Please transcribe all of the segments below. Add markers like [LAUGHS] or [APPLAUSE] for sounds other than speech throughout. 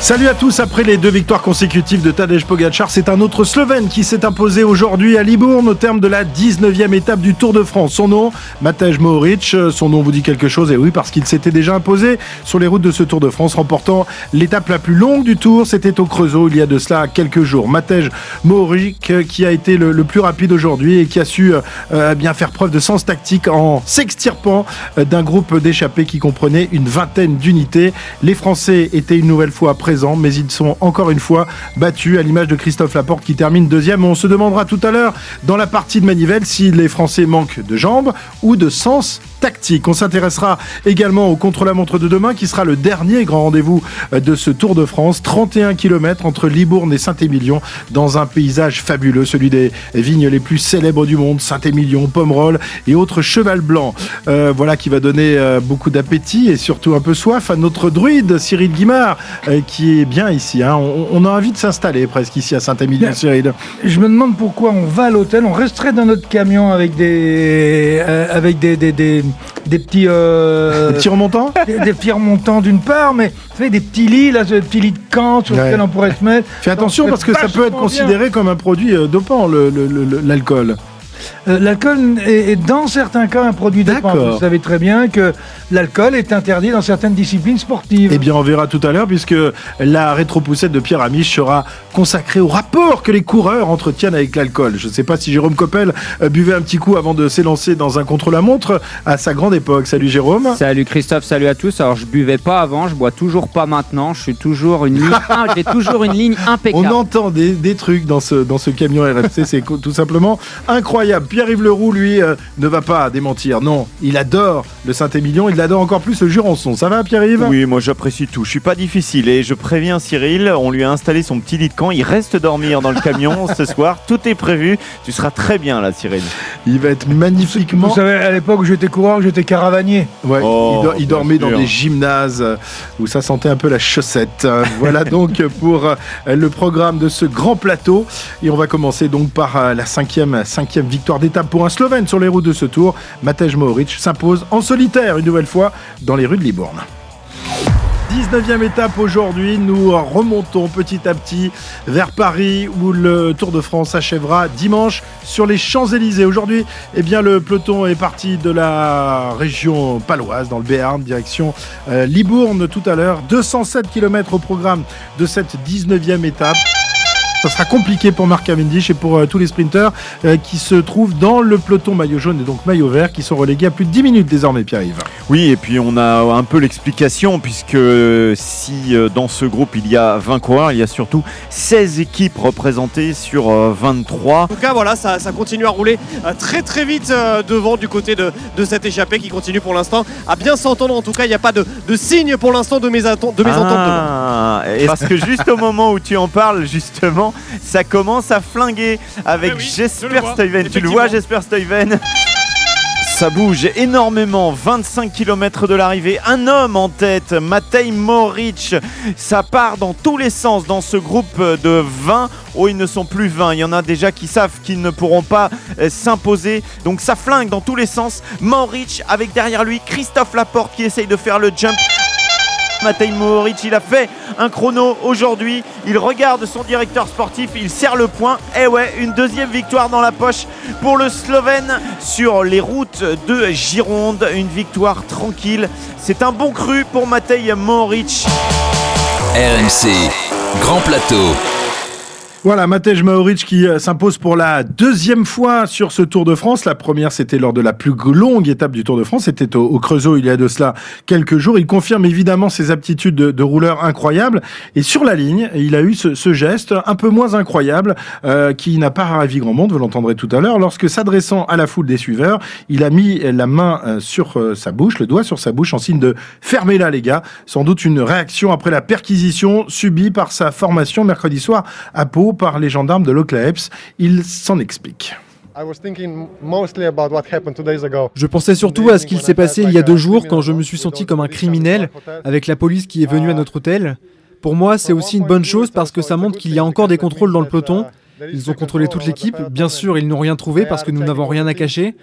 Salut à tous, après les deux victoires consécutives de Tadej Pogacar, c'est un autre Slovène qui s'est imposé aujourd'hui à Libourne au terme de la 19e étape du Tour de France. Son nom, Matej Mohoric, son nom vous dit quelque chose, et oui, parce qu'il s'était déjà imposé sur les routes de ce Tour de France, remportant l'étape la plus longue du Tour, c'était au Creusot, il y a de cela quelques jours. Matej Mohoric qui a été le, plus rapide aujourd'hui et qui a su euh, bien faire preuve de sens tactique en s'extirpant euh, d'un groupe d'échappés qui comprenait une vingtaine d'unités. Les Français étaient une nouvelle fois mais ils sont encore une fois battus à l'image de Christophe Laporte qui termine deuxième. On se demandera tout à l'heure dans la partie de Manivelle si les Français manquent de jambes ou de sens tactique. On s'intéressera également au contre-la-montre de demain qui sera le dernier grand rendez-vous de ce Tour de France. 31 km entre Libourne et Saint-Émilion dans un paysage fabuleux, celui des vignes les plus célèbres du monde, Saint-Émilion, Pomerol et autres cheval blancs. Euh, voilà qui va donner euh, beaucoup d'appétit et surtout un peu soif à notre druide Cyril Guimard euh, qui est bien ici. Hein. On, a envie de s'installer presque ici à Saint-Émilion, Cyril. Je me demande pourquoi on va à l'hôtel, on resterait dans notre camion avec des, avec des, des des petits. Euh, des petits remontants des, petits remontants d'une part, mais vous savez, des petits lits, là, des petits lits de camp sur lesquels on pourrait se mettre. Fais attention parce que ça peut être considéré comme un produit euh, dopant, l'alcool. Euh, l'alcool est, dans certains cas un produit dopant. Vous savez très bien que l'alcool est interdit dans certaines disciplines sportives. Eh bien, on verra tout à l'heure puisque la rétropoussette de Pierre Amiche sera consacrée au rapport que les coureurs entretiennent avec l'alcool. Je ne sais pas si Jérôme Coppel euh, buvait un petit coup avant de s'élancer dans un contre-la-montre à sa grande époque. Salut Jérôme. Salut Christophe, salut à tous. Alors, je buvais pas avant, je bois toujours pas maintenant. Je suis toujours une ligne, [LAUGHS] j'ai toujours une ligne impeccable. On entend des, des trucs dans ce, dans ce camion RFC, c'est tout simplement incroyable. Pierre-Yves Leroux, lui, euh, ne va pas démentir. Non, il adore le Saint-Émilion, il adore encore plus le Jurançon. Ça va, Pierre-Yves? Oui, moi j'apprécie tout. Je suis pas difficile et je préviens Cyril, on lui a installé son petit lit de camp. Il reste dormir dans le camion [LAUGHS] ce soir. Tout est prévu. Tu seras très bien là, Cyril. Il va être magnifiquement. Vous savez, à l'époque où j'étais coureur, j'étais caravanier. Ouais, il, oh, dormait dans des gymnases euh, où ça sentait un peu la chaussette. voilà [LAUGHS] donc pour euh, le programme de ce grand plateau. Et on va commencer donc par la cinquième, cinquième victoire d'étape pour un Slovène sur les routes de ce tour. Matej Mohoric s'impose en solitaire une nouvelle fois dans les rues de Libourne. 19e étape aujourd'hui, nous remontons petit à petit vers Paris où le Tour de France s'achèvera dimanche sur les Champs-Élysées. Aujourd'hui, eh bien, le peloton est parti de la région paloise dans le Béarn, direction euh, Libourne tout à l'heure. 207 km au programme de cette 19e étape. Ça sera compliqué pour Marc Cavendish et pour euh, tous les sprinteurs euh, qui se trouvent dans le peloton maillot jaune et donc maillot vert qui sont relégués à plus de 10 minutes désormais, Pierre-Yves. Oui, et puis on a un peu l'explication puisque si euh, dans ce groupe il y a 20 coureurs, il y a surtout 16 équipes représentées sur 23. En tout cas, voilà, ça, continue à rouler très très vite devant du côté de, de cette échappée qui continue pour l'instant à bien s'entendre. En tout cas, il n'y a pas de, de signe pour l'instant de, mésentente. De ah, parce que juste au moment où tu en parles, justement, ça commence à flinguer avec eh Jesper Stuyven. Tu le vois, Jesper Stuyven ça bouge énormément, 25 km de l'arrivée, un homme en tête, Matej Moric, ça part dans tous les sens dans ce groupe de 20. Oh, ils ne sont plus 20, il y en a déjà qui savent qu'ils ne pourront pas euh, s'imposer, donc ça flingue dans tous les sens. Moric avec derrière lui Christophe Laporte qui essaye de faire le jump. Matej Mohoric, il a fait un chrono aujourd'hui. Il regarde son directeur sportif, il serre le point. Et eh ouais, une deuxième victoire dans la poche pour le Slovène sur les routes de Gironde. Une victoire tranquille. C'est un bon cru pour Matej Mohoric. RMC, Grand Plateau. Voilà, Matej Maoric qui euh, s'impose pour la deuxième fois sur ce Tour de France. La première, c'était lors de la plus longue étape du Tour de France. C'était au, Creusot il y a de cela quelques jours. Il confirme évidemment ses aptitudes de, rouleur incroyables. Et sur la ligne, il a eu ce, geste un peu moins incroyable euh, qui n'a pas ravi grand monde, vous l'entendrez tout à l'heure. Lorsque s'adressant à la foule des suiveurs, il a mis la main euh, sur sa bouche, le doigt sur sa bouche en signe de fermez là les gars. Sans doute une réaction après la perquisition subie par sa formation mercredi soir à Pau par les gendarmes de l'Oclaeps. Il s'en explique. Je pensais surtout à ce qu'il s'est passé il y a deux jours quand je me suis senti comme un criminel avec la police qui est venue à notre hôtel. Pour moi, c'est aussi une bonne chose parce que ça montre qu'il y a encore des contrôles dans le peloton. Ils ont contrôlé toute l'équipe. Bien sûr, ils n'ont rien trouvé parce que nous n'avons rien à cacher.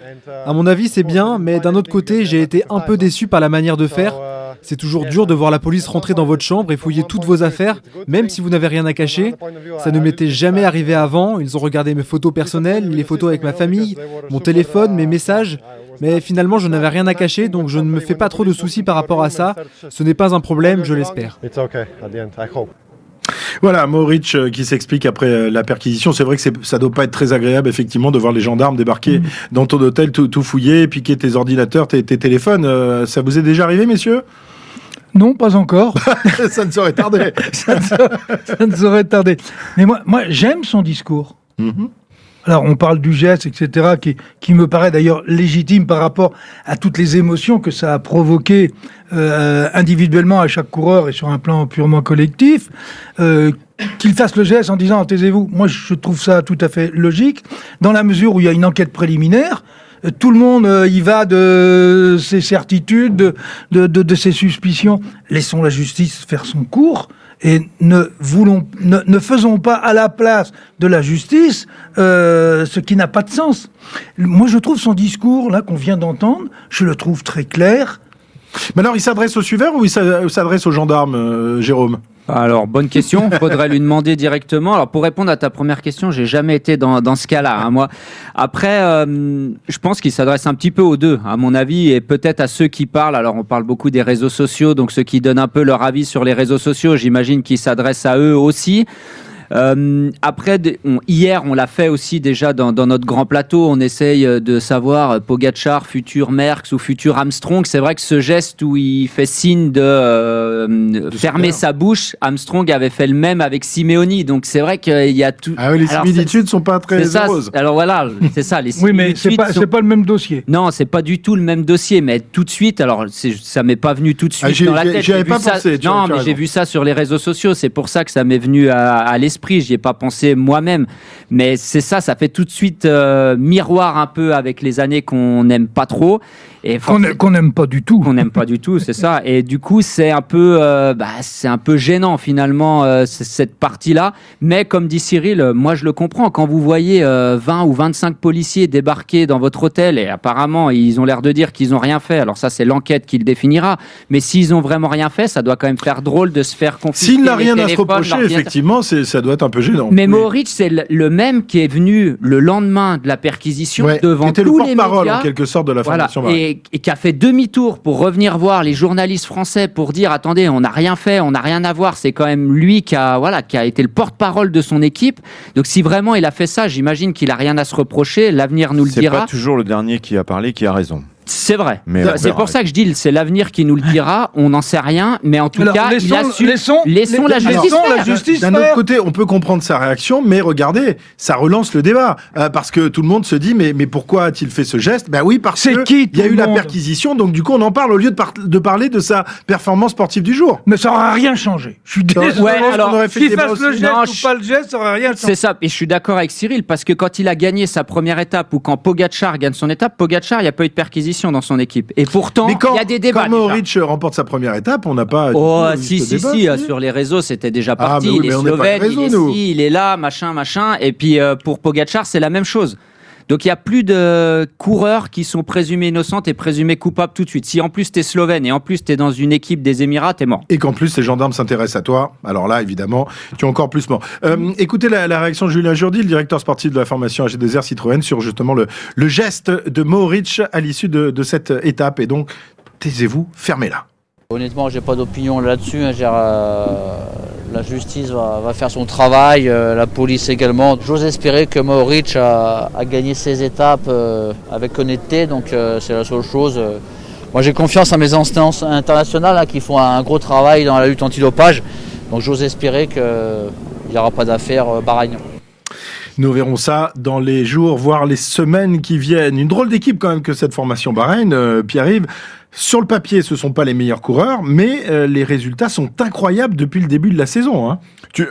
À mon avis, c'est bien, mais d'un autre côté, j'ai été un peu déçu par la manière de faire. C'est toujours dur de voir la police rentrer dans votre chambre et fouiller toutes vos affaires, même si vous n'avez rien à cacher. Ça ne m'était jamais arrivé avant. Ils ont regardé mes photos personnelles, les photos avec ma famille, mon téléphone, mes messages. Mais finalement, je n'avais rien à cacher, donc je ne me fais pas trop de soucis par rapport à ça. Ce n'est pas un problème, je l'espère. Voilà, Moritz euh, qui s'explique après euh, la perquisition. C'est vrai que ça doit pas être très agréable, effectivement, de voir les gendarmes débarquer mm. dans ton hôtel, tout, tout, fouiller, piquer tes ordinateurs, tes, téléphones. Euh, ça vous est déjà arrivé, messieurs non, pas encore. [LAUGHS] ça ne saurait tarder. [LAUGHS] ça, ne saurait, tarder. Mais moi, moi j'aime son discours. Mm-hmm. Alors on parle du geste, etc., qui, qui me paraît d'ailleurs légitime par rapport à toutes les émotions que ça a provoqué euh, individuellement à chaque coureur et sur un plan purement collectif. Euh, qu'il fasse le geste en disant taisez-vous, moi je trouve ça tout à fait logique, dans la mesure où il y a une enquête préliminaire. Euh, tout le monde y va de ses certitudes, de, de, de, ses suspicions. Laissons la justice faire son cours et ne, voulons, ne, faisons pas à la place de la justice euh, ce qui n'a pas de sens. Moi, je trouve son discours, là, qu'on vient d'entendre, je le trouve très clair. Mais alors, il s'adresse aux suiveurs ou il s'adresse aux gendarmes, euh, Jérôme? Alors, bonne question. Faudrait lui demander directement. Alors, pour répondre à ta première question, j'ai jamais été dans, dans ce cas-là. Hein, moi, après, euh, je pense qu'il s'adresse un petit peu aux deux, à mon avis, et peut-être à ceux qui parlent. Alors, on parle beaucoup des réseaux sociaux, donc ceux qui donnent un peu leur avis sur les réseaux sociaux, j'imagine qu'ils s'adressent à eux aussi. Euh, après, hier, on l'a fait aussi déjà dans, notre grand plateau. On essaye euh, de savoir euh, Pogachar, futur Merckx ou futur Armstrong. C'est vrai que ce geste où il fait signe de, fermer sa bouche, Armstrong avait fait le même avec Simeoni. Donc c'est vrai qu'il y a tout. Ah oui, les similitudes sont pas très ça, Alors voilà, c'est ça. Les [LAUGHS] oui, mais c'est pas, pas le même dossier. Non, c'est pas du tout le même dossier. Mais tout de suite, alors ça m'est pas venu tout de suite ah, dans la tête. J'avais pas ça, pensé. Non, mais j'ai vu ça sur les réseaux sociaux. C'est pour ça que ça m'est venu à, à l'esprit j'y ai pas pensé moi-même. Mais c'est ça, ça fait tout de suite euh, miroir un peu avec les années qu'on n'aime pas trop. Et qu'on n'aime pas du tout. Qu'on n'aime pas du tout, c'est ça. Et du coup, c'est un peu, euh, bah, c'est un peu gênant finalement euh, cette partie-là. Mais comme dit Cyril, moi je le comprends. Quand vous voyez 20 ou 25 policiers débarquer dans votre hôtel et apparemment ils ont l'air de dire qu'ils n'ont rien fait. Alors ça, c'est l'enquête qui le définira. Mais s'ils ont vraiment rien fait, ça doit quand même faire drôle de se faire confisquer. S'il n'a rien à se reprocher, effectivement, ça doit être un peu gênant. Mais Moritz, c'est le même qui est venu le lendemain de la perquisition devant était tous le les médias. en quelque sorte de la formation et, qui a fait demi-tour pour revenir voir les journalistes français pour dire attendez, on n'a rien fait, on n'a rien à voir. C'est quand même lui qui a voilà qui a été le porte-parole de son équipe. Donc si vraiment il a fait ça, j'imagine qu'il a rien à se reprocher. L'avenir nous le dira. C'est pas toujours le dernier qui a parlé qui a raison. C'est vrai. C'est pour ça que je dis, c'est l'avenir qui nous le dira. On n'en sait rien, mais en tout cas, laissons, il laissons, laissons, la justice. la justice D'un autre côté, on peut comprendre sa réaction, mais regardez, ça relance le débat euh, parce que tout le monde se dit, mais mais pourquoi a-t-il fait ce geste? Ben oui, parce que il y a eu la perquisition, donc du coup, on en parle au lieu de, de parler de sa performance sportive du jour. Mais ça n'aura rien changé. Je suis désolé. Ouais, alors, qu'il fasse le geste ou pas le geste, ça n'aura rien changé. C'est ça. Et je suis d'accord avec Cyril parce que quand il a gagné sa première étape ou quand Pogacar gagne son étape, Pogacar, il n'y a pas eu de perquisition dans son équipe. Et pourtant, il y a des débats. Quand Mohoric remporte sa première étape, on n'a pas. Oh, si, si, si, sur les réseaux, c'était déjà ah, parti. il est slovène, il est il est là, machin, machin. Et puis euh, pour Pogachar, c'est la même chose. Donc il n'y a plus de coureurs qui sont présumés innocents et présumés coupables tout de suite. Si en plus tu es slovène et en plus tu es dans une équipe des Émirats, tu es mort. Et qu'en plus ces gendarmes s'intéressent à toi, alors là évidemment tu es encore plus mort. Euh, écoutez la, réaction de Julien Jourdi, le directeur sportif de la formation AG2R Citroën, sur justement le, geste de Mohoric à l'issue de cette étape. Et donc taisez-vous, fermez-la. Honnêtement, j'ai pas d'opinion là-dessus. Hein. Euh, la justice va, faire son travail, euh, la police également. J'ose espérer que Mauric a, gagné ses étapes euh, avec honnêteté, donc c'est la seule chose. Moi, j'ai confiance à mes instances internationales hein, qui font un gros travail dans la lutte antidopage. Donc, j'ose espérer qu'il n'y aura pas d'affaire Bahreïn. Nous verrons ça dans les jours, voire les semaines qui viennent. Une drôle d'équipe quand même que cette formation Bahreïn, Pierre-Yves. Sur le papier, ce sont pas les meilleurs coureurs, mais euh, les résultats sont incroyables depuis le début de la saison. Hein.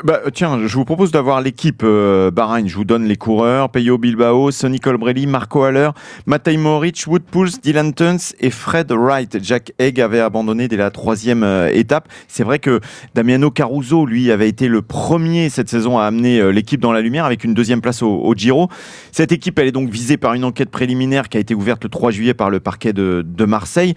Bah, tiens, je vous propose d'avoir l'équipe euh, Bahreïn. Je vous donne les coureurs Peyo Bilbao, Sonny Colbrelli, Marco Haller, Matej Moric, Wood Pools, Dylan Tuns et Fred Wright. Jack Egg avait abandonné dès la troisième euh, étape. C'est vrai que Damiano Caruso, lui, avait été le premier cette saison à amener l'équipe dans la lumière avec une deuxième place au, Giro. Cette équipe, elle est donc visée par une enquête préliminaire qui a été ouverte le 3 juillet par le parquet de Marseille.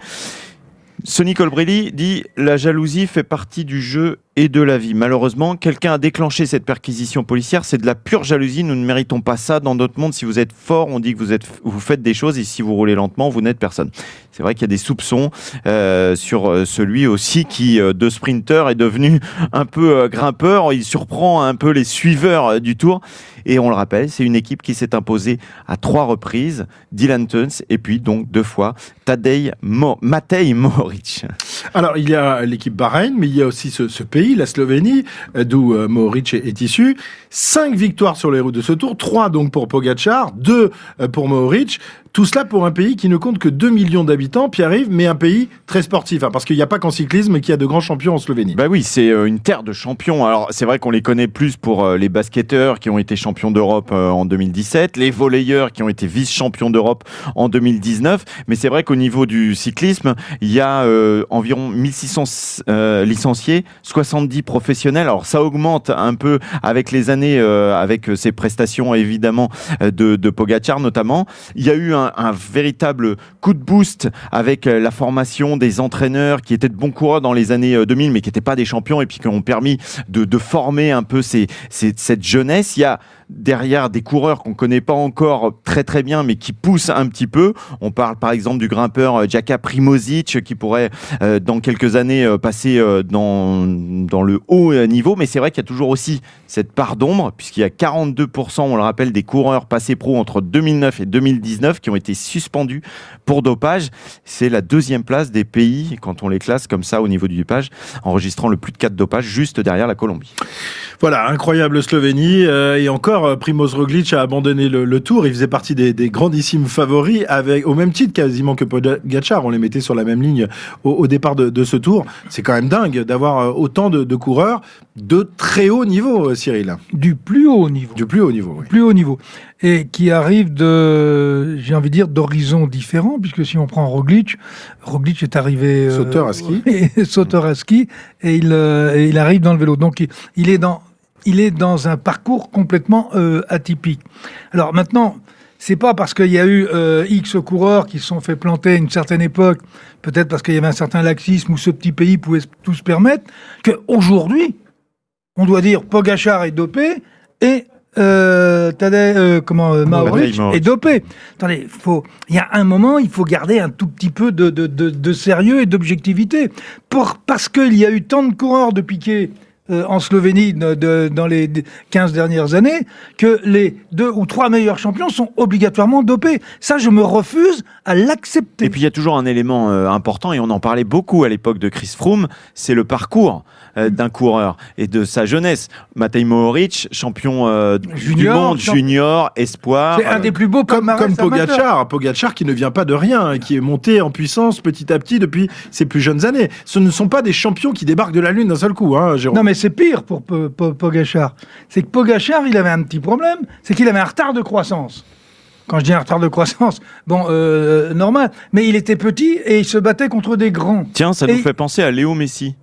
Sonny Colbrelli dit La jalousie fait partie du jeu et de la vie. Malheureusement, quelqu'un a déclenché cette perquisition policière. C'est de la pure jalousie. Nous ne méritons pas ça dans notre monde. Si vous êtes fort, on dit que vous, êtes, vous faites des choses et si vous roulez lentement, vous n'êtes personne. C'est vrai qu'il y a des soupçons euh, sur euh, celui aussi qui, euh, de sprinter, est devenu un peu grimpeur. Il surprend un peu les suiveurs du tour. Et on le rappelle, c'est une équipe qui s'est imposée à trois reprises. Dylan Tuns et puis donc deux fois Tadej Mo Matej Mohoric. Alors, il y a l'équipe Bahreïn, mais il y a aussi ce pays la Slovénie, euh, d'où euh, Mohoric est, issu. Cinq victoires sur les routes de ce tour, trois donc pour Pogacar, deux euh, pour Mohoric. Tout cela pour un pays qui ne compte que 2 millions d'habitants, Pierre-Yves, mais un pays très sportif, hein, parce qu'il n'y a pas qu'en cyclisme qu'il y a de grands champions en Slovénie. Bah oui, c'est une terre de champions. Alors c'est vrai qu'on les connaît plus pour les basketteurs qui ont été champions d'Europe en 2017, les volleyeurs qui ont été vice-champions d'Europe en 2019, mais c'est vrai qu'au niveau du cyclisme, il y a euh, environ 1600 euh, licenciés, 70 professionnels. Alors ça augmente un peu avec les années, euh, avec ses prestations évidemment de, de Pogacar notamment. Il y a eu un, un, véritable coup de boost avec la formation des entraîneurs qui étaient de bons coureurs dans les années 2000, mais qui n'étaient pas des champions et puis qui ont permis de, former un peu cette jeunesse. Il y a derrière des coureurs qu'on connaît pas encore très très bien, mais qui poussent un petit peu. On parle par exemple du grimpeur Jaka Primozic qui pourrait euh, dans quelques années euh, passer euh, dans, dans le haut niveau, mais c'est vrai qu'il y a toujours aussi cette part d'ombre, puisqu'il y a 42%, on le rappelle, des coureurs passés pro entre 2009 et 2019 qui ont été suspendus pour dopage. C'est la deuxième place des pays, quand on les classe comme ça au niveau du dopage, enregistrant le plus de 4 dopages, juste derrière la Colombie. Voilà, incroyable Slovénie, et encore Primoz Roglic a abandonné le, le, tour. Il faisait partie des, des, grandissimes favoris, avec, au même titre quasiment que Pogacar. On les mettait sur la même ligne au, au départ de, de, ce tour. C'est quand même dingue d'avoir autant de, de, coureurs de très haut niveau, Cyril. Du plus haut niveau. Du plus haut niveau, oui. Plus haut niveau. Et qui arrivent de, j'ai envie de dire, d'horizons différents, puisque si on prend Roglic, Roglic est arrivé... Sauteur à ski. [LAUGHS] Euh, sauteur à ski, et il, euh, et il arrive dans le vélo. Donc il, il est dans il est dans un parcours complètement euh, atypique. Alors maintenant, c'est pas parce qu'il y a eu euh, X coureurs qui se sont fait planter à une certaine époque, peut-être parce qu'il y avait un certain laxisme où ce petit pays pouvait tout se permettre, qu'aujourd'hui, on doit dire Pogachar est dopé et euh, Tadej, euh, comment, euh, Maoric est dopé. Attendez, faut, il y a un moment, il faut garder un tout petit peu de, de, de, de sérieux et d'objectivité. Pour, parce qu'il y a eu tant de coureurs de piquet euh, en Slovénie de, de, dans les 15 dernières années que les deux ou trois meilleurs champions sont obligatoirement dopés. Ça, je me refuse à l'accepter. Et puis il y a toujours un élément euh, important, et on en parlait beaucoup à l'époque de Chris Froome, c'est le parcours euh, d'un coureur et de sa jeunesse. Matej Mohoric, champion junior, du monde, junior, espoir. C'est un des plus beaux comme, comme Pogacar. Pogacar qui ne vient pas de rien, hein, qui est monté en puissance petit à petit depuis ses plus jeunes années. Ce ne sont pas des champions qui débarquent de la Lune d'un seul coup, hein, Jérôme. Non, mais c'est pire pour Pogachar. C'est que Pogachar, il avait un petit problème, c'est qu'il avait un retard de croissance. Quand je dis un retard de croissance, bon, euh, normal. Mais il était petit et il se battait contre des grands. Tiens, ça et... nous fait penser à Léo Messi.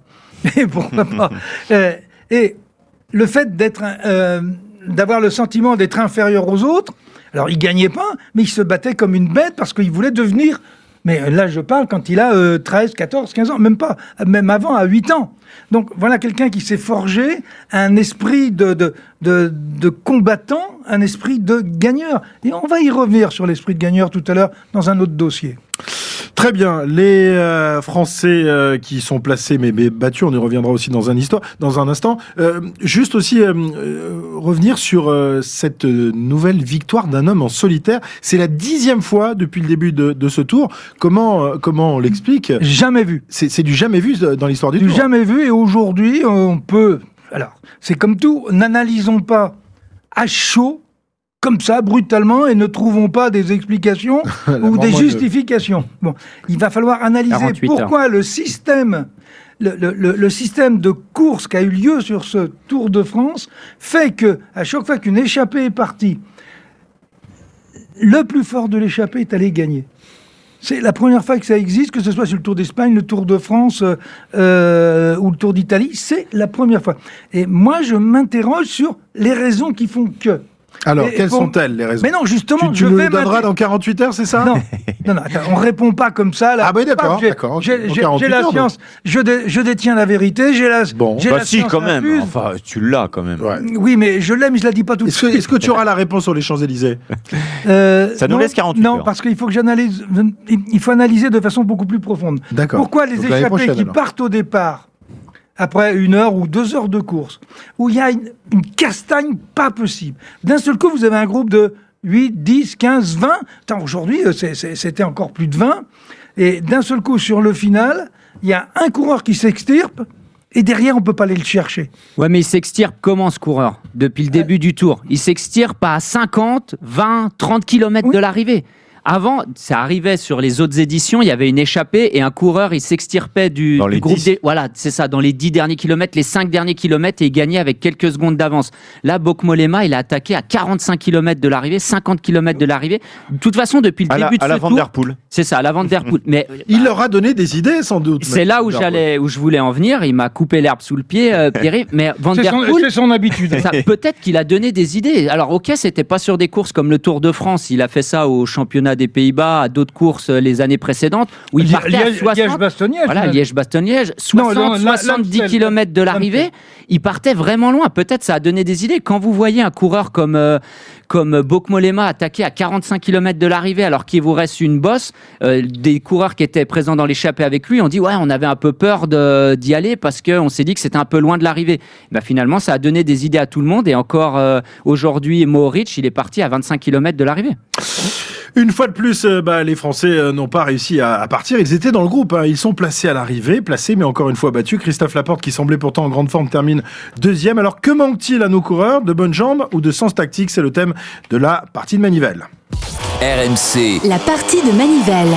Et pourquoi pas [LAUGHS] euh, Et le fait d'être, euh, d'avoir le sentiment d'être inférieur aux autres. Alors, il gagnait pas, mais il se battait comme une bête parce qu'il voulait devenir. Mais là, je parle quand il a euh, 13, 14, 15 ans, même pas, même avant, à 8 ans. Donc voilà quelqu'un qui s'est forgé un esprit de, de, de, de, combattant, un esprit de gagneur. Et on va y revenir sur l'esprit de gagneur tout à l'heure dans un autre dossier. Très bien. Les euh, Français euh, qui sont placés mais, mais, battus, on y reviendra aussi dans un, histoire, dans un instant. Euh, juste aussi euh, revenir sur cette nouvelle victoire d'un homme en solitaire. C'est la dixième fois depuis le début de, de ce tour. Comment, comment on l'explique? Jamais vu. C'est du jamais vu dans l'histoire du, du tour. Jamais vu et aujourd'hui on peut... Alors, c'est comme tout, n'analysons pas à chaud comme ça, brutalement, et ne trouvons pas des explications [LAUGHS] ou des justifications. Bon, il va falloir analyser pourquoi le système le, système de course qui a eu lieu sur ce Tour de France fait que, à chaque fois qu'une échappée est partie, le plus fort de l'échappée est allé gagner. C'est la première fois que ça existe, que ce soit sur le Tour d'Espagne, le Tour de France euh, euh, ou le Tour d'Italie, c'est la première fois. Et moi, je m'interroge sur les raisons qui font que. Alors, quelles sont-elles les raisons Mais non, justement, tu, tu je nous vais donneras dans 48 heures, c'est ça Non, [LAUGHS] non, non attends, on répond pas comme ça. Là. Ah oui, d'accord, d'accord. J'ai la science, je, je, détiens la vérité, j'ai la, bon. bah la si, quand même. Enfin, tu l'as quand même. Oui, mais je l'aime, je la dis pas tout de suite. Est-ce que tu auras la réponse sur les Champs Élysées [LAUGHS] euh, Ça nous laisse 48 heures. Non, parce qu'il faut que j'analyse. Il faut analyser de façon beaucoup plus profonde. D'accord. Pourquoi les échappés qui partent au départ après une heure ou deux heures de course, où il y a une, castagne pas possible. D'un seul coup, vous avez un groupe de 8, 10, 15, 20. Aujourd'hui, euh, c'était encore plus de 20. Et d'un seul coup, sur le final, il y a un coureur qui s'extirpe. Et derrière, on peut pas aller le chercher. Ouais, mais il s'extirpe comment ce coureur Depuis le début du tour? Il s'extirpe à 50, 20, 30 km de l'arrivée. Avant, ça arrivait sur les autres éditions, il y avait une échappée et un coureur, il s'extirpait du, groupe des. Voilà, c'est ça, dans les 10 derniers kilomètres, les 5 derniers kilomètres et il gagnait avec quelques secondes d'avance. Là, Bokmolema, il a attaqué à 45 km de l'arrivée, 50 km de l'arrivée. De toute façon, depuis le début de à la Vanderpool. C'est ça, à la Vanderpool. [LAUGHS] Mais il leur a donné des idées, sans doute. C'est là où j'allais, où je voulais en venir. Il m'a coupé l'herbe sous le pied, euh, [LAUGHS] Pierre. Mais Vanderpool. C'est son, habitude. Peut-être qu'il a donné des idées. Alors, ok, c'était pas sur des courses comme le Tour de France. Il a fait ça au championnat des Pays-Bas, d'autres courses euh, les années précédentes où il partait à 60, Liège-Bastogne-Liège. Voilà, Liège-Bastogne-Liège, 60, 70 km de l'arrivée, il partait vraiment loin. Peut-être ça a donné des idées. Quand vous voyez un coureur comme euh, comme Bokmolema attaqué à 45 km de l'arrivée alors qu'il vous reste une bosse, euh, des coureurs qui étaient présents dans l'échappée avec lui ont dit ouais on avait un peu peur d'y aller parce qu'on s'est dit que c'était un peu loin de l'arrivée. Ben, finalement ça a donné des idées à tout le monde et encore aujourd'hui Mohoric il est parti à 25 km de l'arrivée. Une fois de plus, euh, bah, les Français euh, n'ont pas réussi à, partir. Ils étaient dans le groupe. Hein. Ils sont placés à l'arrivée, placés, mais encore une fois battus. Christophe Laporte, qui semblait pourtant en grande forme, termine deuxième. Alors, que manque-t-il à nos coureurs? De bonnes jambes ou de sens tactique? C'est le thème de la partie de Manivelle. RMC. La partie de Manivelle.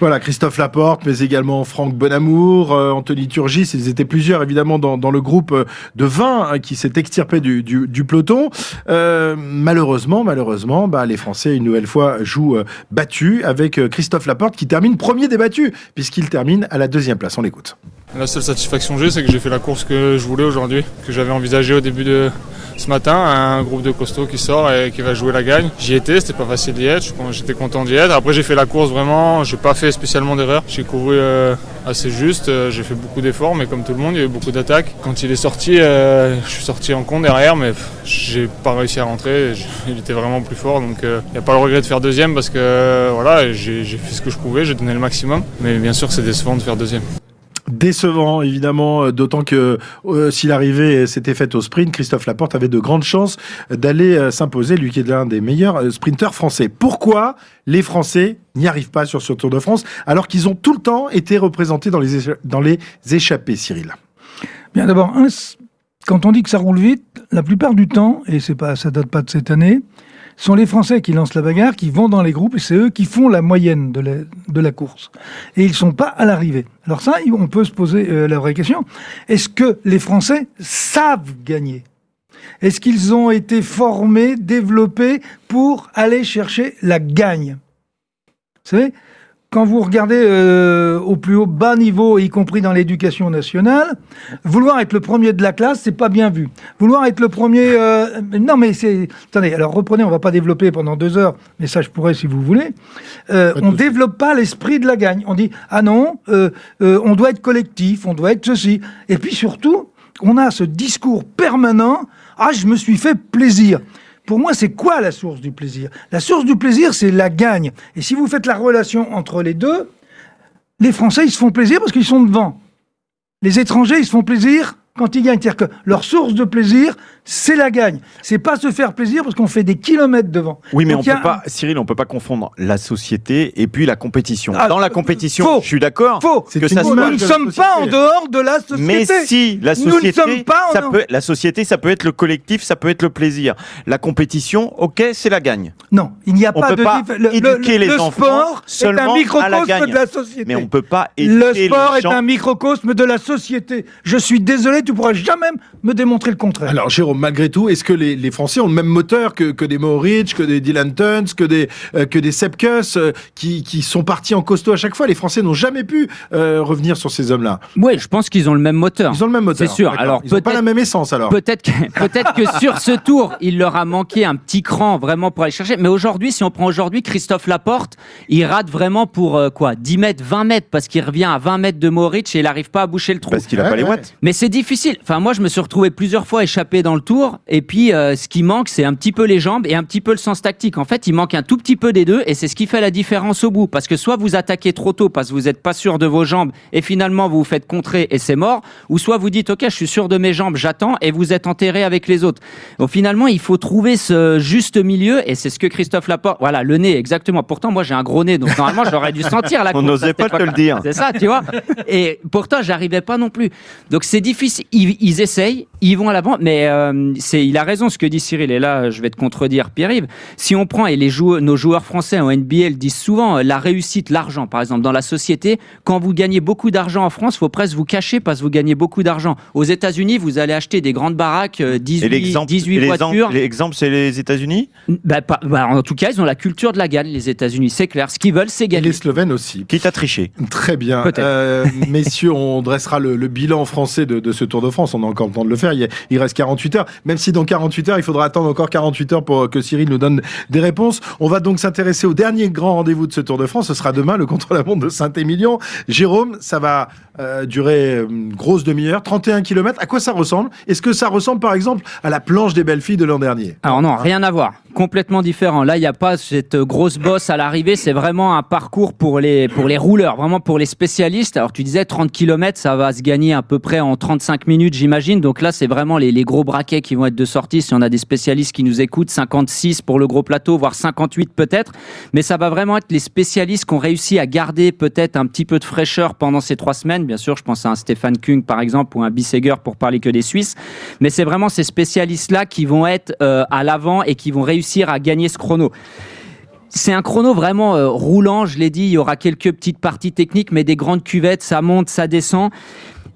Voilà, Christophe Laporte, mais également Franck Bonamour, euh, Anthony Turgis, ils étaient plusieurs évidemment dans, dans le groupe euh, de 20 hein, qui s'est extirpé du, du, du peloton. Euh, malheureusement, malheureusement, bah, les Français une nouvelle fois jouent euh, battus avec Christophe Laporte qui termine premier des battus puisqu'il termine à la deuxième place. On l'écoute. La seule satisfaction que j'ai, c'est que j'ai fait la course que je voulais aujourd'hui, que j'avais envisagé au début de ce matin. Un groupe de costauds qui sort et qui va jouer la gagne. J'y étais, c'était pas facile d'y être, j'étais content d'y être. Après, j'ai fait la course vraiment, j'ai pas fait spécialement d'erreur. J'ai couru euh, assez juste, euh, j'ai fait beaucoup d'efforts, mais comme tout le monde, il y a eu beaucoup d'attaques. Quand il est sorti, euh, je suis sorti en compte derrière, mais j'ai pas réussi à rentrer. [LAUGHS] Il était vraiment plus fort, donc il n'y a pas le regret de faire deuxième parce que voilà, j'ai fait ce que je pouvais, j'ai donné le maximum. Mais bien sûr, c'est décevant de faire deuxième décevant évidemment, euh, d'autant que euh, si l'arrivée s'était faite au sprint, Christophe Laporte avait de grandes chances d'aller euh, s'imposer, lui qui est l'un des meilleurs sprinteurs français. Pourquoi les Français n'y arrivent pas sur ce Tour de France alors qu'ils ont tout le temps été représentés dans les, dans les échappées, Cyril? Bien d'abord, quand on dit que ça roule vite, la plupart du temps, et c'est pas, ça date pas de cette année, sont les Français qui lancent la bagarre, qui vont dans les groupes, et c'est eux qui font la moyenne de la, course. Et ils sont pas à l'arrivée. Alors ça, on peut se poser euh, la vraie question. Est-ce que les Français savent gagner? Est-ce qu'ils ont été formés, développés pour aller chercher la gagne? Vous savez, quand vous regardez euh, au plus haut bas niveau, y compris dans l'éducation nationale, vouloir être le premier de la classe, c'est pas bien vu. Vouloir être le premier, euh, non mais c'est, attendez, alors reprenez, on va pas développer pendant deux heures, mais ça je pourrais si vous voulez. Euh, on développe pas l'esprit de la gagne. On dit ah non, euh, euh, on doit être collectif, on doit être ceci, et puis surtout, on a ce discours permanent. Ah, je me suis fait plaisir. Pour moi, c'est quoi la source du plaisir? La source du plaisir, c'est la gagne. Et si vous faites la relation entre les deux, les Français, ils se font plaisir parce qu'ils sont devant. Les étrangers, ils se font plaisir quand ils gagnent. C'est-à-dire que leur source de plaisir, c'est la gagne. C'est pas se faire plaisir parce qu'on fait des kilomètres devant. Oui, mais Donc, on a peut pas, Cyril, on peut pas confondre la société et puis la compétition. Ah, Dans la compétition, faux. je suis d'accord Faux. que ça se Nous ne sommes pas en dehors de la société. Mais si, la Nous ne société, sommes pas en ça peut, la société, ça peut être le collectif, ça peut être le plaisir. La compétition, ok, c'est la gagne. Non, il n'y a On pas peut de pas le, le- éduquer le les enfants sport est seulement un à la microcosme gagne. de la société. Mais on peut pas Le éduquer sport les est un microcosme de la société. Je suis désolé, tu pourras jamais me démontrer le contraire. Alors, Jérôme, malgré tout, est-ce que les, les Français ont le même moteur que, que des Mohoric, que des Dylan Tuns, que des, euh, que des Sepkus, euh, qui, qui sont partis en costaud à chaque fois? Les Français n'ont jamais pu euh, revenir sur ces hommes-là. Oui, je pense qu'ils ont le même moteur. Ils ont le même moteur. C'est sûr. Alors Ils n'ont pas peut-être la même essence, alors. Peut-être que, [LAUGHS] peut-être que sur ce tour, il leur a manqué un petit cran vraiment pour aller chercher. Mais aujourd'hui, si on prend aujourd'hui Christophe Laporte, il rate vraiment pour euh, quoi 10 mètres, 20 mètres, parce qu'il revient à 20 mètres de Moritz et il n'arrive pas à boucher le trou. Parce qu'il a pas les watts. Mais c'est difficile. Enfin, moi, je me suis retrouvé plusieurs fois échappé dans le tour. Et puis, euh, ce qui manque, c'est un petit peu les jambes et un petit peu le sens tactique. En fait, il manque un tout petit peu des deux. Et c'est ce qui fait la différence au bout. Parce que soit vous attaquez trop tôt parce que vous n'êtes pas sûr de vos jambes et finalement vous vous faites contrer et c'est mort. Ou soit vous dites, OK, je suis sûr de mes jambes, j'attends et vous êtes enterré avec les autres. Donc finalement, il faut trouver ce juste milieu. Et c'est ce que Christophe Laporte, voilà, le nez, exactement. Pourtant, moi, j'ai un gros nez. Donc normalement, j'aurais dû sentir la [LAUGHS] On n'osait pas te le dire. C'est ça, tu vois. Et pourtant, j'arrivais pas non plus. Donc c'est difficile. Ils, ils essayent, ils vont à l'avant, mais euh, c'est, il a raison ce que dit Cyril. Et là, je vais te contredire, Pierre-Yves. Si on prend et les joueurs, nos joueurs français en NBA le disent souvent, euh, la réussite, l'argent, par exemple, dans la société, quand vous gagnez beaucoup d'argent en France, faut presque vous cacher parce que vous gagnez beaucoup d'argent. Aux États-Unis, vous allez acheter des grandes baraques, euh, 18, Et l'exemple, 18 et l'exemple- voitures. l'exemple, c'est les États-Unis? Bah, pas- bah, en tout cas, ils ont la culture de la gagne, les États-Unis. C'est clair. Ce qu'ils veulent, c'est Et gagner. les Slovènes aussi. Qui t'a triché? Très bien. Euh, messieurs, on dressera le, le bilan français de, de ce Tour de France. On a encore le temps de le faire. Il, reste 48 heures. Même si dans 48 heures, il faudra attendre encore 48 heures pour que Cyril nous donne des réponses. On va donc s'intéresser au dernier grand rendez-vous de ce Tour de France. Ce sera demain, le contre-la-montre de Saint-Émilion. Jérôme, ça va euh, durer euh, une grosse demi-heure, 31 km. À quoi ça ressemble? Est-ce que ça ressemble, par exemple, à la planche des belles filles de l'an dernier? Alors non, rien à voir. Complètement différent. Là, il n'y a pas cette grosse bosse à l'arrivée. C'est vraiment un parcours pour les, pour les rouleurs, vraiment pour les spécialistes. Alors tu disais 30 km, ça va se gagner à peu près en 35 minutes, j'imagine. Donc là, c'est vraiment les, gros braquets qui vont être de sortie. Si on a des spécialistes qui nous écoutent, 56 pour le gros plateau, voire 58 peut-être. Mais ça va vraiment être les spécialistes qui ont réussi à garder peut-être un petit peu de fraîcheur pendant ces trois semaines. Bien sûr, je pense à un Stéphane Kung par exemple ou un Bisseger pour parler que des Suisses. Mais c'est vraiment ces spécialistes-là qui vont être euh, à l'avant et qui vont réussir à gagner ce chrono. C'est un chrono vraiment euh, roulant, je l'ai dit, il y aura quelques petites parties techniques, mais des grandes cuvettes, ça monte, ça descend.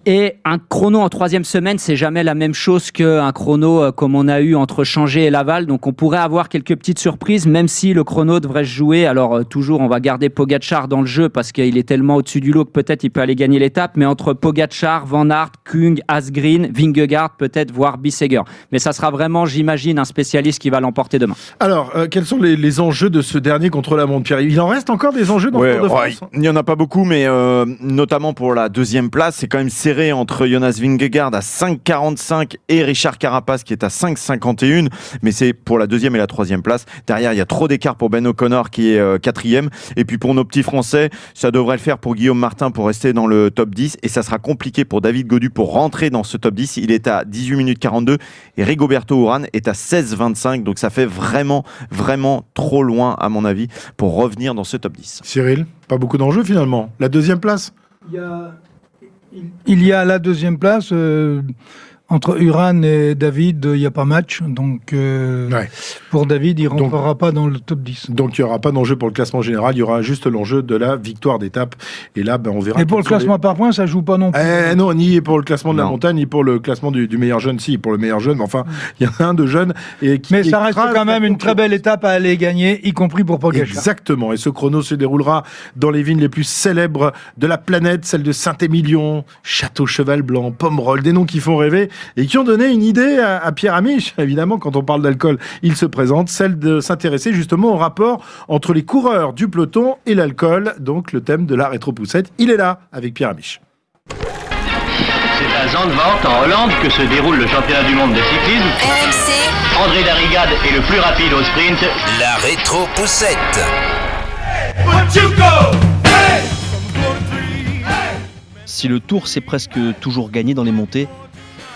Et un chrono en troisième semaine, c'est jamais la même chose qu'un chrono euh, comme on a eu entre Changé et Laval. Donc on pourrait avoir quelques petites surprises, même si le chrono devrait se jouer. Alors euh, toujours, on va garder Pogachar dans le jeu parce qu'il est tellement au-dessus du lot que peut-être il peut aller gagner l'étape. Mais entre Pogachar, Van Aert, Kung, Asgreen, Vingegaard, peut-être voire Bisseger. Mais ça sera vraiment, j'imagine, un spécialiste qui va l'emporter demain. Alors, euh, quels sont les, les enjeux de ce dernier contre la montre, Pierre? Il en reste encore des enjeux dans Ouais, le Tour de ouais, France il n'y en a pas beaucoup, mais euh, notamment pour la deuxième place, c'est quand même serré entre Jonas Vingegaard à 5,45 et Richard Carapace qui est à 5,51. Mais c'est pour la deuxième et la troisième place. Derrière, il y a trop d'écart pour Ben O'Connor qui est euh, quatrième. Et puis pour nos petits Français, ça devrait le faire pour Guillaume Martin pour rester dans le top 10. Et ça sera compliqué pour David Godu pour rentrer dans ce top 10. Il est à 18 minutes 42 et Rigoberto Urán est à 16,25. Donc ça fait vraiment, vraiment trop loin, à mon avis, pour revenir dans ce top 10. Cyril, pas beaucoup d'enjeux finalement. La deuxième place Il y a, il y a la deuxième place. euh, entre Uran et David, il n'y a pas match. Donc, euh, pour David, il ne rentrera pas dans le top 10. Donc il n'y aura pas d'enjeu pour le classement général, il y aura juste l'enjeu de la victoire d'étape. Et là, ben, on verra. Et pour le les- classement par points, ça joue pas non plus. Eh non, ni pour le classement de la montagne, ni pour le classement du, du meilleur jeune. Si, pour le meilleur jeune, mais enfin, il y en a un de jeune. Et qui Mais ça reste quand même une très belle étape à aller gagner, y compris pour Pogacar. Exactement. Et ce chrono se déroulera dans les vignes les plus célèbres de la planète, celle de Saint-Émilion, Château Cheval Blanc, Pomerol, des noms qui font rêver et qui ont donné une idée à, à Pierre Amiche. [LAUGHS] Évidemment, quand on parle d'alcool, il se présente, celle de s'intéresser justement au rapport entre les coureurs du peloton et l'alcool. Donc, le thème de la rétropoussette, il est là avec Pierre Amiche. C'est à Zandvoort, en Hollande, que se déroule le championnat du monde de cyclisme. RMC, André Darrigade est le plus rapide au sprint. La rétro-poussette. Si le tour c'est presque toujours gagné dans les montées,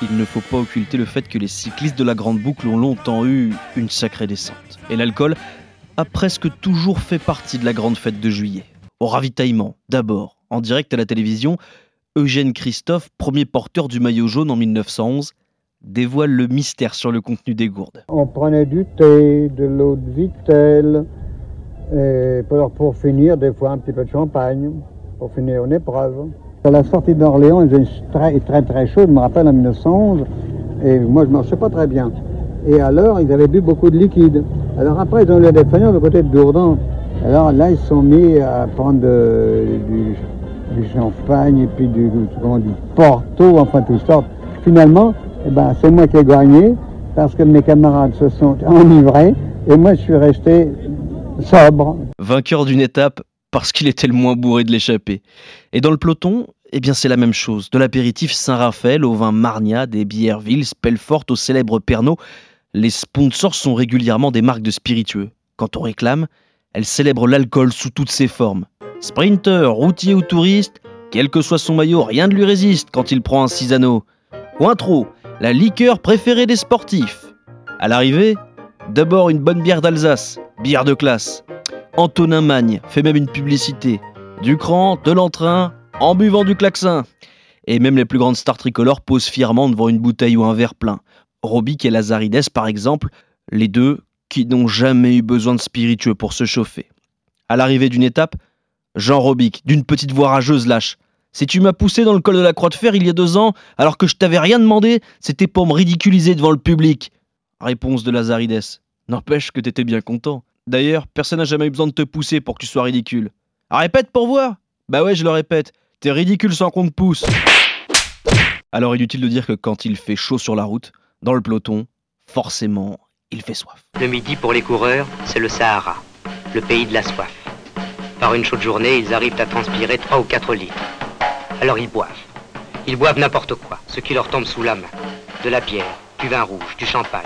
il ne faut pas occulter le fait que les cyclistes de la Grande Boucle ont longtemps eu une sacrée descente. Et l'alcool a presque toujours fait partie de la grande fête de juillet. Au ravitaillement, d'abord, en direct à la télévision, Eugène Christophe, premier porteur du maillot jaune en 1911, dévoile le mystère sur le contenu des gourdes. On prenait du thé, de l'eau de vitelle, et pour, pour finir, des fois un petit peu de champagne, pour finir une épreuve. À la sortie d'Orléans, il faisait très, très chaud, je me rappelle en 1911, et moi je ne marchais pas très bien. Et alors, ils avaient bu beaucoup de liquide. Alors après, ils ont eu des feignants de côté de Dourdan. Alors là, ils se sont mis à prendre du, champagne et puis du, porto, enfin tout ça. Finalement, eh ben, c'est moi qui ai gagné parce que mes camarades se sont enivrés et moi je suis resté sobre. Vainqueur d'une étape parce qu'il était le moins bourré de l'échappée. Et dans le peloton, eh bien c'est la même chose. De l'apéritif Saint-Raphaël au vin Marnia, des bières Vils, Pelfort au célèbre Pernod, les sponsors sont régulièrement des marques de spiritueux. Quand on réclame, elles célèbrent l'alcool sous toutes ses formes. Sprinter, routier ou touriste, quel que soit son maillot, rien ne lui résiste quand il prend un Cisano. Cointreau, la liqueur préférée des sportifs. À l'arrivée, d'abord une bonne bière d'Alsace, bière de classe. Antonin Magne fait même une publicité. Du cran, de l'entrain, en buvant du klaxon. Et même les plus grandes stars tricolores posent fièrement devant une bouteille ou un verre plein. Robic et Lazarides, par exemple, les deux qui n'ont jamais eu besoin de spiritueux pour se chauffer. À l'arrivée d'une étape, Jean Robic, d'une petite voix rageuse, lâche Si tu m'as poussé dans le col de la Croix de Fer il y a deux ans, alors que je t'avais rien demandé, c'était pour me ridiculiser devant le public. Réponse de Lazarides N'empêche que t'étais bien content. D'ailleurs, personne n'a jamais eu besoin de te pousser pour que tu sois ridicule. Répète pour voir Bah ouais, je le répète. T'es ridicule sans qu'on te pousse. Alors inutile de dire que quand il fait chaud sur la route, dans le peloton, forcément, il fait soif. Le midi pour les coureurs, c'est le Sahara, le pays de la soif. Par une chaude journée, ils arrivent à transpirer 3 ou 4 litres. Alors ils boivent. Ils boivent n'importe quoi, ce qui leur tombe sous la main. De la bière, du vin rouge, du champagne,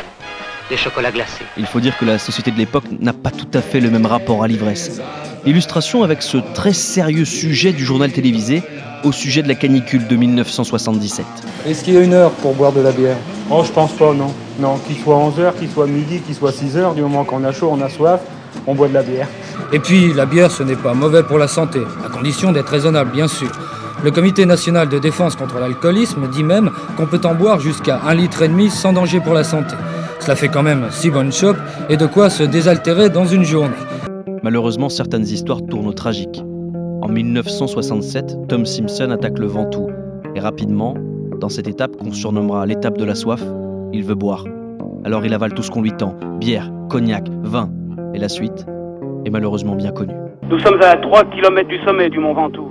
des chocolats glacés. Il faut dire que la société de l'époque n'a pas tout à fait le même rapport à l'ivresse. Illustration avec ce très sérieux sujet du journal télévisé au sujet de la canicule de 1977. Est-ce qu'il y a une heure pour boire de la bière? Oh, je pense pas, non. Non, qu'il soit 11h, qu'il soit midi, qu'il soit 6h, du moment qu'on a chaud, on a soif, on boit de la bière. Et puis, la bière, ce n'est pas mauvais pour la santé, à condition d'être raisonnable, bien sûr. Le Comité national de défense contre l'alcoolisme dit même qu'on peut en boire jusqu'à un litre et demi sans danger pour la santé. Cela fait quand même six bonnes chopes et de quoi se désaltérer dans une journée. Malheureusement, certaines histoires tournent au tragique. En 1967, Tom Simpson attaque le Ventoux. Et rapidement, dans cette étape qu'on surnommera l'étape de la soif, il veut boire. Alors il avale tout ce qu'on lui tend bière, cognac, vin. Et la suite est malheureusement bien connue. Nous sommes à 3 km du sommet du mont Ventoux.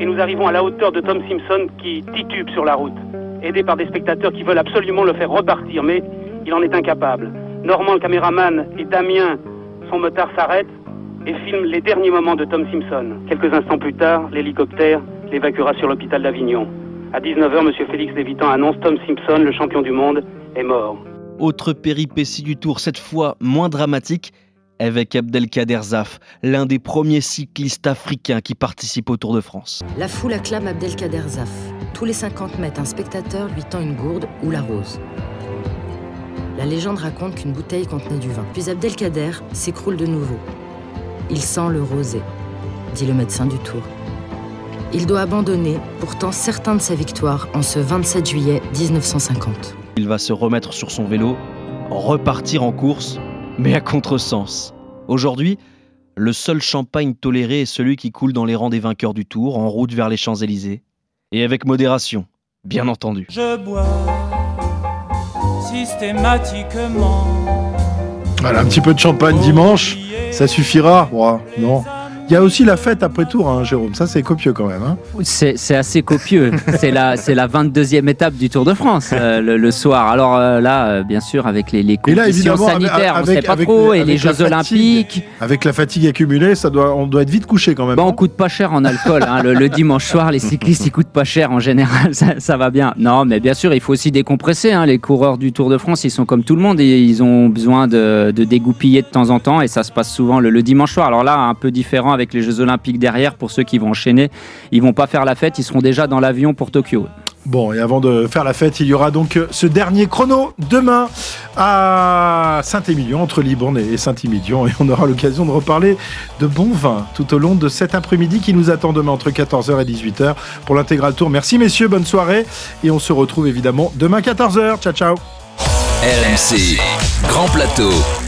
Et nous arrivons à la hauteur de Tom Simpson qui titube sur la route, aidé par des spectateurs qui veulent absolument le faire repartir, mais il en est incapable. Normand, le caméraman, et Damien, son motard, s'arrêtent et filment les derniers moments de Tom Simpson. Quelques instants plus tard, l'hélicoptère l'évacuera sur l'hôpital d'Avignon. À 19h, M. Félix Lévitan annonce Tom Simpson, le champion du monde, est mort. Autre péripétie du tour, cette fois moins dramatique, avec Abdelkader Zaf, l'un des premiers cyclistes africains qui participe au Tour de France. La foule acclame Abdelkader Zaf. Tous les 50 mètres, un spectateur lui tend une gourde ou la rose. La légende raconte qu'une bouteille contenait du vin. Puis Abdelkader s'écroule de nouveau. Il sent le rosé, dit le médecin du Tour. Il doit abandonner, pourtant certain de sa victoire, en ce 27 juillet 1950. Il va se remettre sur son vélo, repartir en course, mais à contresens. Aujourd'hui, le seul champagne toléré est celui qui coule dans les rangs des vainqueurs du Tour, en route vers les Champs-Élysées. Et avec modération, bien entendu. Je bois systématiquement. Voilà, un petit peu de champagne dimanche, ça suffira. non. Il y a aussi la fête après tour, hein, Jérôme. Ça, c'est copieux quand même. Hein. c'est assez copieux. [LAUGHS] c'est la, la 22e étape du Tour de France euh, le, soir. Alors euh, là, euh, bien sûr, avec les, les conditions sanitaires, on ne sait pas trop, et les Jeux Olympiques. Avec la fatigue accumulée, ça doit, on doit être vite couché quand même. Bon, on coûte pas cher en alcool. Hein. le, dimanche soir, les cyclistes, ils coûtent pas cher en général. [LAUGHS] Ça, va bien. Non, mais bien sûr, il faut aussi décompresser. Les coureurs du Tour de France, ils sont comme tout le monde et ils ont besoin de, de dégoupiller de temps en temps. Et ça se passe souvent le, le dimanche soir. Alors là, un peu différent avec les Jeux Olympiques derrière pour ceux qui vont enchaîner. Ils vont pas faire la fête, ils seront déjà dans l'avion pour Tokyo. Bon, et avant de faire la fête, il y aura donc ce dernier chrono demain à Saint-Émilion, entre Libourne et Saint-Émilion. Et on aura l'occasion de reparler de bons vins tout au long de cet après-midi qui nous attend demain entre 14h et 18h pour l'intégral tour. Merci messieurs, bonne soirée. Et on se retrouve évidemment demain 14h. Ciao, ciao. RMC, Grand Plateau.